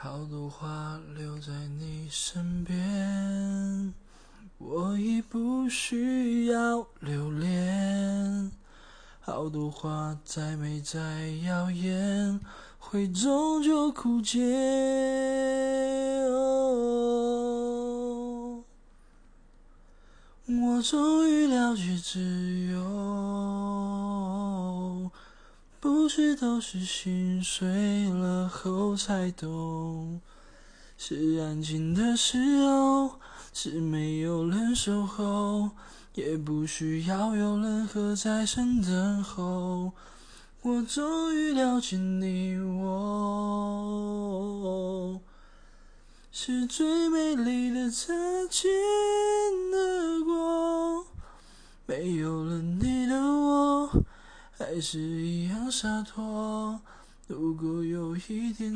好多话留在你身边，我已不需要留恋。好多话再美再耀眼，会终究枯竭。我终于了解自由。不是都是心碎了后才懂，是安静的时候，是没有人守候，也不需要有任何在身等候。我终于了解你我，是最美丽的擦肩而过，没有了你的。还是一样洒脱。如果有一天。